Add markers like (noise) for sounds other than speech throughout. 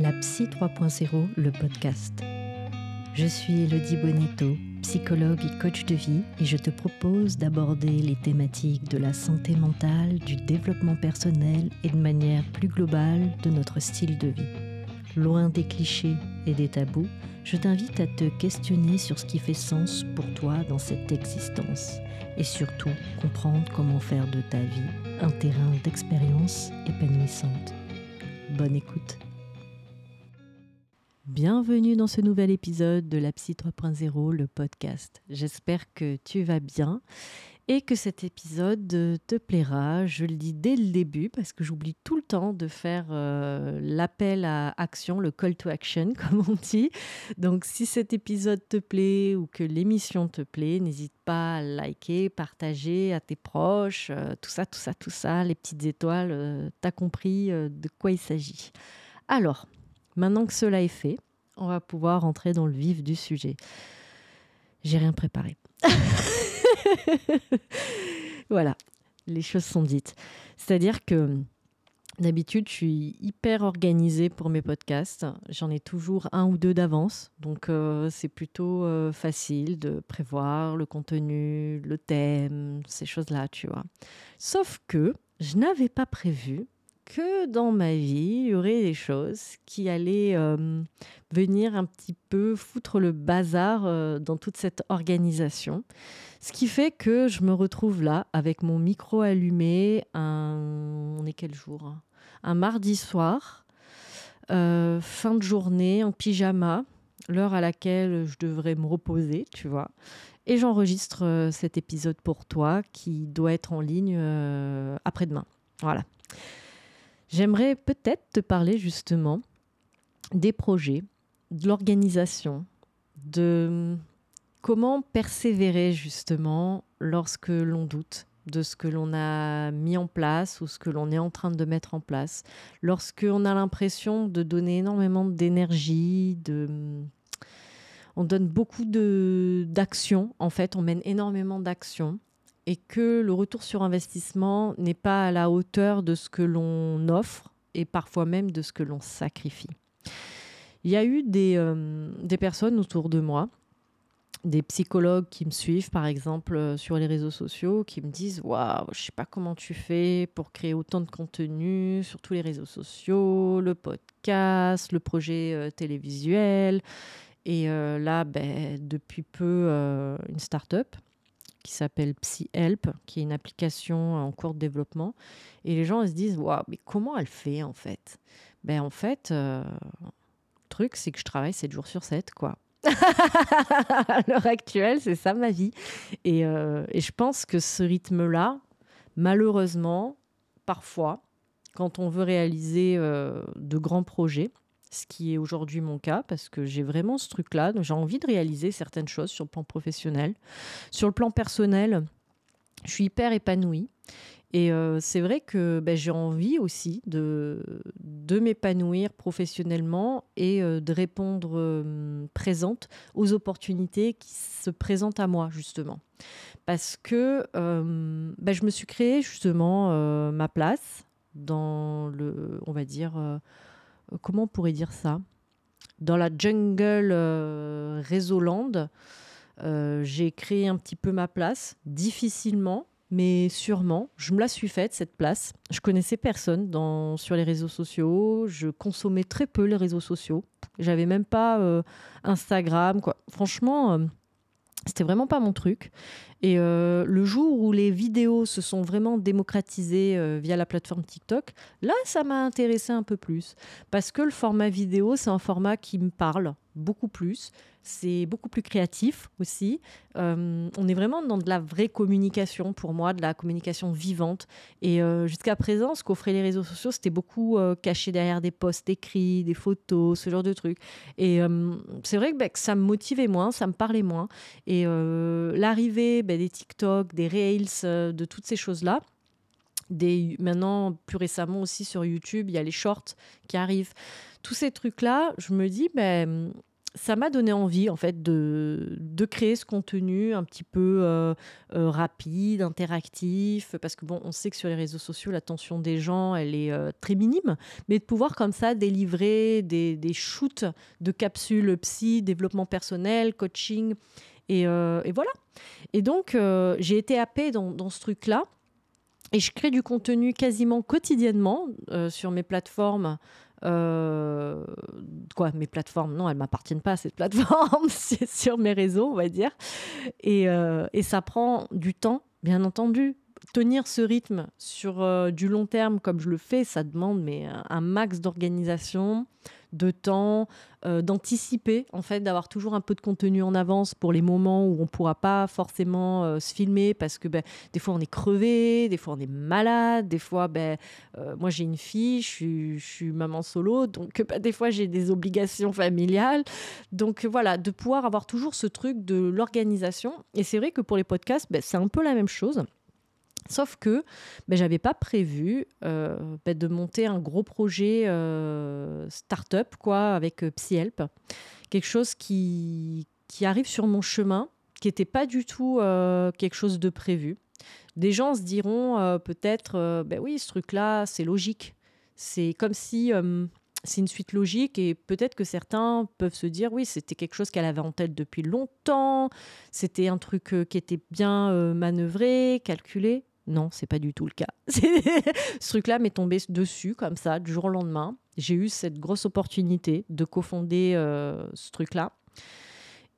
La Psy 3.0, le podcast. Je suis Elodie Bonetto, psychologue et coach de vie, et je te propose d'aborder les thématiques de la santé mentale, du développement personnel et de manière plus globale de notre style de vie. Loin des clichés et des tabous, je t'invite à te questionner sur ce qui fait sens pour toi dans cette existence et surtout comprendre comment faire de ta vie un terrain d'expérience épanouissante. Bonne écoute. Bienvenue dans ce nouvel épisode de la Psy 3.0, le podcast. J'espère que tu vas bien et que cet épisode te plaira. Je le dis dès le début parce que j'oublie tout le temps de faire euh, l'appel à action, le call to action, (laughs) comme on dit. Donc, si cet épisode te plaît ou que l'émission te plaît, n'hésite pas à liker, partager à tes proches, euh, tout ça, tout ça, tout ça, les petites étoiles. Euh, T'as compris de quoi il s'agit. Alors, maintenant que cela est fait, on va pouvoir entrer dans le vif du sujet. J'ai rien préparé. (laughs) voilà, les choses sont dites. C'est-à-dire que d'habitude, je suis hyper organisée pour mes podcasts. J'en ai toujours un ou deux d'avance. Donc, euh, c'est plutôt euh, facile de prévoir le contenu, le thème, ces choses-là, tu vois. Sauf que je n'avais pas prévu que dans ma vie, il y aurait des choses qui allaient euh, venir un petit peu foutre le bazar euh, dans toute cette organisation. Ce qui fait que je me retrouve là avec mon micro allumé. Un... On est quel jour hein? Un mardi soir, euh, fin de journée, en pyjama, l'heure à laquelle je devrais me reposer, tu vois. Et j'enregistre cet épisode pour toi qui doit être en ligne après-demain. Voilà. J'aimerais peut-être te parler justement des projets, de l'organisation, de comment persévérer justement lorsque l'on doute de ce que l'on a mis en place ou ce que l'on est en train de mettre en place, lorsque on a l'impression de donner énormément d'énergie, de on donne beaucoup d'actions en fait, on mène énormément d'actions et que le retour sur investissement n'est pas à la hauteur de ce que l'on offre et parfois même de ce que l'on sacrifie. Il y a eu des, euh, des personnes autour de moi, des psychologues qui me suivent par exemple euh, sur les réseaux sociaux, qui me disent Waouh, je sais pas comment tu fais pour créer autant de contenu sur tous les réseaux sociaux, le podcast, le projet euh, télévisuel. Et là, ben, depuis peu, une start-up qui s'appelle PsyHelp, qui est une application en cours de développement. Et les gens ils se disent mais comment elle fait en fait? Ben en fait, euh, le truc, c'est que je travaille 7 jours sur 7, quoi. (laughs) à l'heure actuelle, c'est ça ma vie. Et, euh, et je pense que ce rythme-là, malheureusement, parfois, quand on veut réaliser euh, de grands projets, ce qui est aujourd'hui mon cas, parce que j'ai vraiment ce truc-là. J'ai envie de réaliser certaines choses sur le plan professionnel. Sur le plan personnel, je suis hyper épanouie. Et euh, c'est vrai que ben, j'ai envie aussi de, de m'épanouir professionnellement et euh, de répondre euh, présente aux opportunités qui se présentent à moi, justement. Parce que ben, je me suis créé justement ma place dans le, on va dire, euh, comment on pourrait dire ça? Dans la jungle euh, Résoland, euh, j'ai créé un petit peu ma place, difficilement, mais sûrement. Je me la suis faite, cette place. Je connaissais personne dans, sur les réseaux sociaux. Je consommais très peu les réseaux sociaux. J'avais même pas Instagram. Quoi. Franchement, c'était vraiment pas mon truc. Et euh, le jour où les vidéos se sont vraiment démocratisées euh, via la plateforme TikTok, là, ça m'a intéressé un peu plus. Parce que le format vidéo, c'est un format qui me parle beaucoup plus. C'est beaucoup plus créatif aussi. Euh, on est vraiment dans de la vraie communication pour moi, de la communication vivante. Et jusqu'à présent, ce qu'offraient les réseaux sociaux, c'était beaucoup caché derrière des posts écrits, des photos, ce genre de trucs. Et c'est vrai bah, que, ça me motivait moins, ça me parlait moins. Et l'arrivée ben, des TikTok, des Reels, euh, de toutes ces choses-là. Des, maintenant, plus récemment aussi sur YouTube, il y a les shorts qui arrivent. Tous ces trucs-là, je me dis, ben, ça m'a donné envie en fait de, de, créer ce contenu un petit peu euh, euh, rapide, interactif, parce que bon, on sait que sur les réseaux sociaux, l'attention des gens, elle est très minime, mais de pouvoir comme ça délivrer des, des shoots de capsules psy, développement personnel, coaching, et, et voilà. Et donc, j'ai été happée dans, ce truc-là. Et je crée du contenu quasiment quotidiennement sur mes plateformes euh, quoi, mes plateformes, non, elles m'appartiennent pas, cette plateforme, (laughs) c'est sur mes réseaux, on va dire. Et, euh, ça prend du temps, bien entendu. Tenir ce rythme sur euh, du long terme, comme je le fais, ça demande mais un max d'organisation, de temps, euh, d'anticiper, en fait, d'avoir toujours un peu de contenu en avance pour les moments où on ne pourra pas forcément euh, se filmer parce que ben, des fois on est crevé, des fois on est malade, des fois, ben, euh, moi j'ai une fille, je suis, maman solo, donc (laughs) ben, des fois j'ai des obligations familiales. Donc voilà, de pouvoir avoir toujours ce truc de l'organisation. Et c'est vrai que pour les podcasts, ben, c'est un peu la même chose. Sauf que ben, je n'avais pas prévu euh, ben, de monter un gros projet euh, start-up quoi, avec euh, PsyHelp. Quelque chose qui, qui arrive sur mon chemin, qui n'était pas du tout euh, quelque chose de prévu. Des gens se diront peut-être, ben oui, ce truc-là, c'est logique. C'est comme si c'est une suite logique et peut-être que certains peuvent se dire oui, c'était quelque chose qu'elle avait en tête depuis longtemps, c'était un truc qui était bien manœuvré, calculé. Non, c'est pas du tout le cas. (laughs) Ce truc-là m'est tombé dessus comme ça, du jour au lendemain. J'ai eu cette grosse opportunité de cofonder euh, ce truc-là.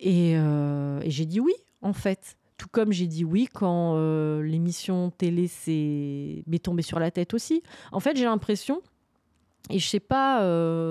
Euh, et, j'ai dit oui, en fait. Tout comme j'ai dit oui quand euh, l'émission télé m'est tombée sur la tête aussi. En fait, j'ai l'impression, et je sais pas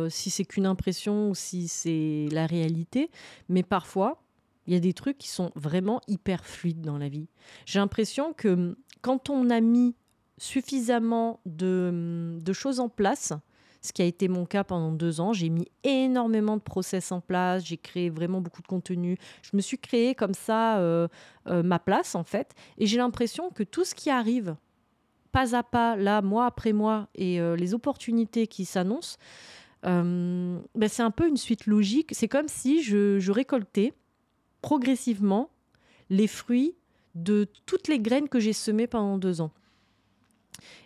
si c'est qu'une impression ou si c'est la réalité, mais parfois, il y a des trucs qui sont vraiment hyper fluides dans la vie. J'ai l'impression que quand on a mis suffisamment de, choses en place, ce qui a été mon cas pendant deux ans. J'ai mis énormément de process en place, j'ai créé vraiment beaucoup de contenu. Je me suis créé comme ça euh, euh, ma place, en fait. Et j'ai l'impression que tout ce qui arrive, pas à pas, là, mois après mois, et euh, les opportunités qui s'annoncent, ben, c'est un peu une suite logique. C'est comme si je récoltais progressivement les fruits de toutes les graines que j'ai semées pendant deux ans.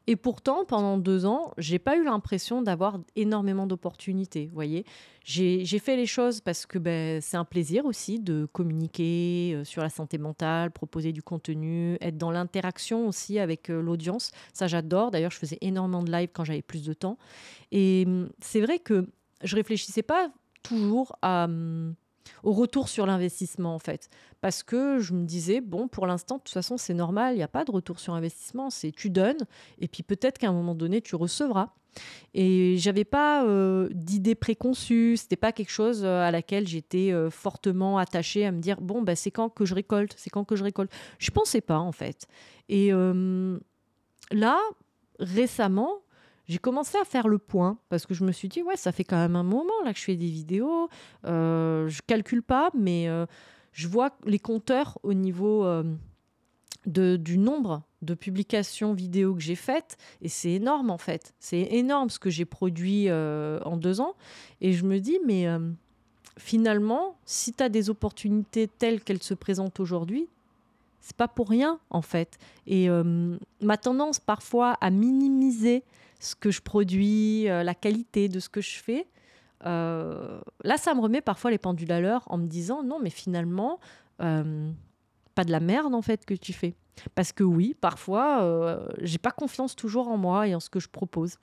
Et pourtant, pendant deux ans, j'ai pas eu l'impression d'avoir énormément d'opportunités. voyez, j'ai fait les choses parce que ben, c'est un plaisir aussi de communiquer euh, sur la santé mentale, proposer du contenu, être dans l'interaction aussi avec euh, l'audience. Ça, j'adore. D'ailleurs, je faisais énormément de live quand j'avais plus de temps. Et hum, c'est vrai que je réfléchissais pas toujours à hum, au retour sur l'investissement en fait. Parce que je me disais, bon, pour l'instant, de toute façon, c'est normal, il n'y a pas de retour sur investissement, c'est tu donnes, et puis peut-être qu'à un moment donné, tu recevras. Et j'avais pas euh, d'idée préconçue, c'était pas quelque chose euh, à laquelle j'étais euh, fortement attachée à me dire, bon, bah, c'est quand que je récolte, c'est quand que je récolte. Je pensais pas en fait. Et là, récemment, j'ai commencé à faire le point parce que je me suis dit, ouais, ça fait quand même un moment là que je fais des vidéos. Euh, je calcule pas, mais euh, je vois les compteurs au niveau euh, de, du nombre de publications vidéo que j'ai faites et c'est énorme en fait. C'est énorme ce que j'ai produit euh, en deux ans. Et je me dis, mais finalement, si tu as des opportunités telles qu'elles se présentent aujourd'hui, c'est pas pour rien en fait. Et ma tendance parfois à minimiser ce que je produis, euh, la qualité de ce que je fais. Euh, là, ça me remet parfois les pendules à l'heure en me disant non, mais finalement, euh, pas de la merde en fait que tu fais. Parce que oui, parfois, j'ai pas confiance toujours en moi et en ce que je propose.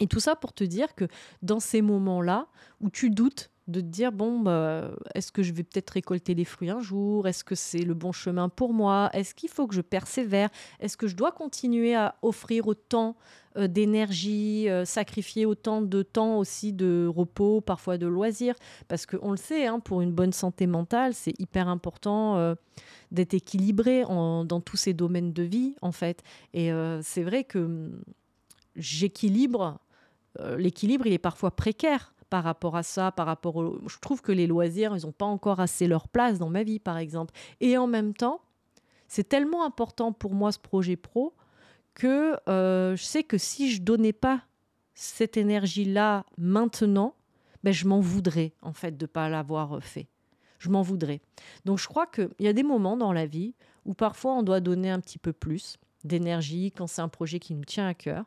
Et tout ça pour te dire que dans ces moments-là où tu doutes de te dire bon bah, est-ce que je vais peut-être récolter des fruits un jour? Est-ce que c'est le bon chemin pour moi? Est-ce qu'il faut que je persévère? Est-ce que je dois continuer à offrir autant euh, d'énergie euh, sacrifier autant de temps aussi de repos parfois de loisirs? Parce qu'on le sait hein, pour une bonne santé mentale c'est hyper important euh, d'être équilibré dans tous ces domaines de vie en fait. Et c'est vrai que j'équilibre l'équilibre il est parfois précaire par rapport à ça, par rapport au... Je trouve que les loisirs, ils n'ont pas encore assez leur place dans ma vie, par exemple. Et en même temps, c'est tellement important pour moi ce projet pro que euh, je sais que si je donnais pas cette énergie-là maintenant, ben, je m'en voudrais en fait de ne pas l'avoir fait. Je m'en voudrais. Donc je crois qu'il y a des moments dans la vie où parfois on doit donner un petit peu plus d'énergie quand c'est un projet qui nous tient à cœur.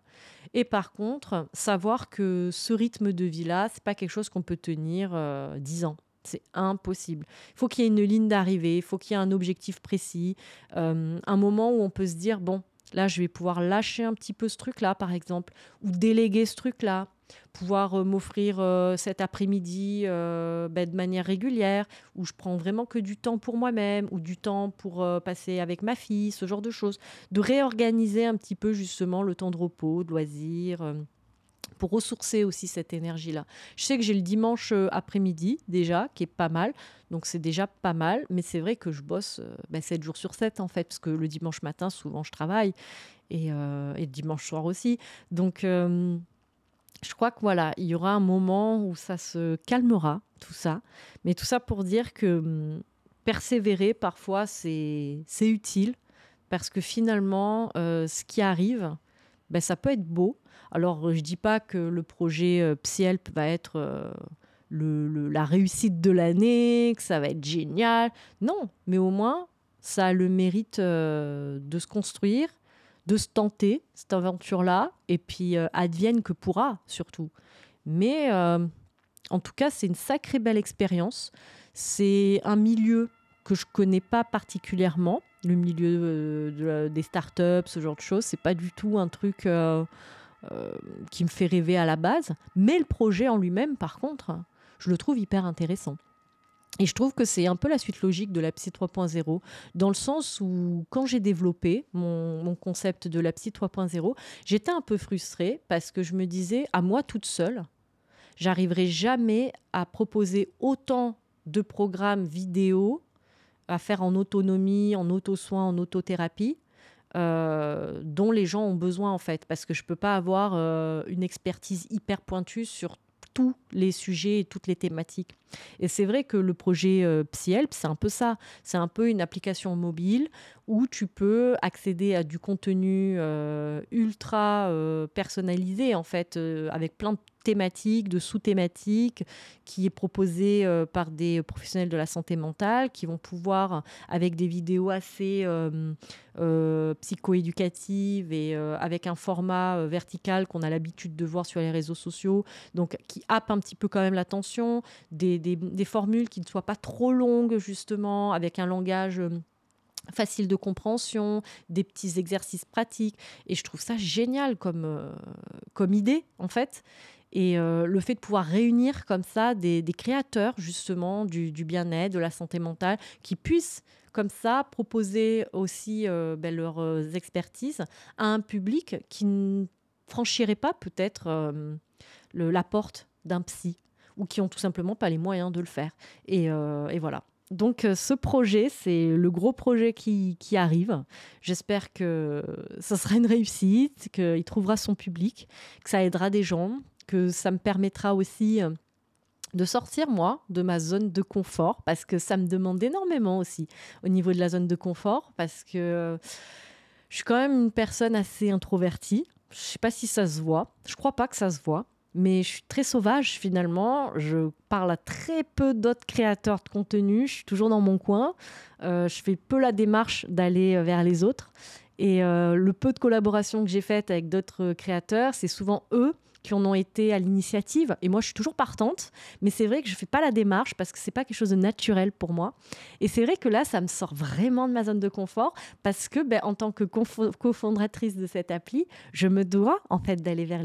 Et par contre, savoir que ce rythme de vie-là, c'est pas quelque chose qu'on peut tenir euh, dix ans. C'est impossible. Il faut qu'il y ait une ligne d'arrivée, il faut qu'il y ait un objectif précis, euh, un moment où on peut se dire, bon, là, je vais pouvoir lâcher un petit peu ce truc-là, par exemple, ou déléguer ce truc-là, pouvoir euh, m'offrir euh, cet après-midi ben, de manière régulière, où je prends vraiment que du temps pour moi-même, ou du temps pour passer avec ma fille, ce genre de choses. De réorganiser un petit peu justement le temps de repos, de loisirs pour ressourcer aussi cette énergie-là. Je sais que j'ai le dimanche euh, après-midi déjà, qui est pas mal, donc c'est déjà pas mal, mais c'est vrai que je bosse 7 euh, jours sur 7 en fait, parce que le dimanche matin, souvent je travaille, et, euh, le dimanche soir aussi. Donc je crois que voilà, il y aura un moment où ça se calmera, tout ça, mais tout ça pour dire que hum, persévérer, parfois, c'est utile, parce que finalement, ce qui arrive, ben, ça peut être beau, alors, je ne dis pas que le projet euh, va être euh, la réussite de l'année, que ça va être génial. Non, mais au moins, ça a le mérite euh, de se construire, de se tenter, cette aventure-là, et puis advienne que pourra, surtout. Mais en tout cas, c'est une sacrée belle expérience. C'est un milieu que je connais pas particulièrement, le milieu des startups, ce genre de choses. C'est pas du tout un truc euh, qui me fait rêver à la base. Mais le projet en lui-même, par contre, je le trouve hyper intéressant. Et je trouve que c'est un peu la suite logique de la Psy 3.0, dans le sens où quand j'ai développé mon, concept de la Psy 3.0, j'étais un peu frustrée parce que je me disais, à moi toute seule, j'arriverai jamais à proposer autant de programmes vidéo à faire en autonomie, en auto-soin, en autothérapie, euh, dont les gens ont besoin en fait, parce que je peux pas avoir euh, une expertise hyper pointue sur tous les sujets et toutes les thématiques. Et c'est vrai que le projet euh, PsyHelp, c'est un peu ça. C'est un peu une application mobile où tu peux accéder à du contenu ultra personnalisé, en fait, avec plein de thématique, de sous-thématiques, qui est proposé euh, par des professionnels de la santé mentale, qui vont pouvoir, avec des vidéos assez euh, euh, psychoéducatives et avec un format vertical qu'on a l'habitude de voir sur les réseaux sociaux, donc qui happe un petit peu quand même l'attention, des, des, formules qui ne soient pas trop longues, justement, avec un langage facile de compréhension, des petits exercices pratiques. Et je trouve ça génial comme, comme idée, en fait. Et euh, le fait de pouvoir réunir comme ça des, créateurs justement du, bien-être, de la santé mentale, qui puissent comme ça proposer aussi euh, ben, leurs euh, expertises à un public qui ne franchirait pas peut-être la porte d'un psy ou qui ont tout simplement pas les moyens de le faire. Et, voilà. Donc ce projet, c'est le gros projet qui, arrive. J'espère que ça sera une réussite, qu'il trouvera son public, que ça aidera des gens, que ça me permettra aussi euh, de sortir, moi, de ma zone de confort, parce que ça me demande énormément aussi au niveau de la zone de confort, parce que euh, je suis quand même une personne assez introvertie. Je ne sais pas si ça se voit. Je crois pas que ça se voit. Mais je suis très sauvage finalement. Je parle à très peu d'autres créateurs de contenu. Je suis toujours dans mon coin. Euh, je fais peu la démarche d'aller vers les autres. Et le peu de collaborations que j'ai faites avec d'autres créateurs, c'est souvent eux qui en ont été à l'initiative. Et moi, je suis toujours partante, mais c'est vrai que je fais pas la démarche parce que c'est pas quelque chose de naturel pour moi. Et c'est vrai que là, ça me sort vraiment de ma zone de confort parce que, ben, en tant que cofondatrice de cette appli, je me dois en fait d'aller vers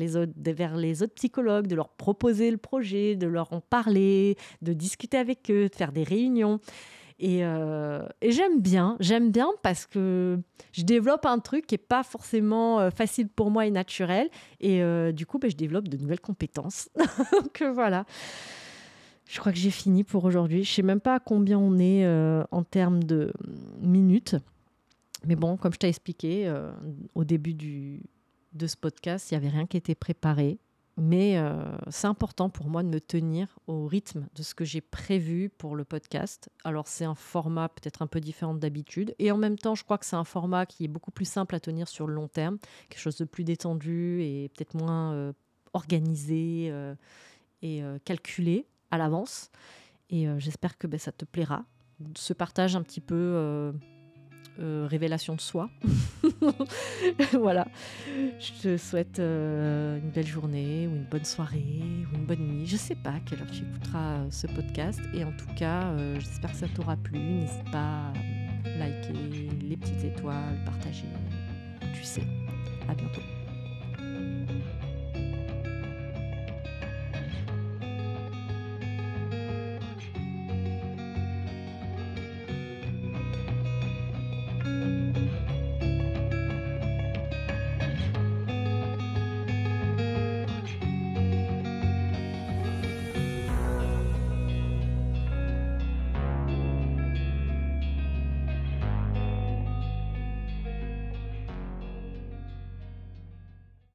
vers les autres psychologues, de leur proposer le projet, de leur en parler, de discuter avec eux, de faire des réunions. Euh, et, j'aime bien, j'aime bien parce que je développe un truc qui n'est pas forcément euh, facile pour moi et naturel. Et euh, du coup, ben, je développe de nouvelles compétences. (laughs) Donc voilà. Je crois que j'ai fini pour aujourd'hui. Je ne sais même pas à combien on est en termes de minutes. Mais bon, comme je t'ai expliqué au début du, de ce podcast, il n'y avait rien qui était préparé. Mais euh, c'est important pour moi de me tenir au rythme de ce que j'ai prévu pour le podcast. Alors c'est un format peut-être un peu différent d'habitude. Et en même temps, je crois que c'est un format qui est beaucoup plus simple à tenir sur le long terme, quelque chose de plus détendu et peut-être moins euh, organisé. Euh, et calculé à l'avance. Et j'espère que ben, ça te plaira. Ce partage un petit peu révélation de soi. (laughs) (laughs) voilà. Je te souhaite euh, une belle journée ou une bonne soirée ou une bonne nuit. Je sais pas à quelle heure tu écouteras euh, ce podcast. Et en tout cas, j'espère que ça t'aura plu. N'hésite pas à liker, les petites étoiles, partager. Tu sais. À bientôt.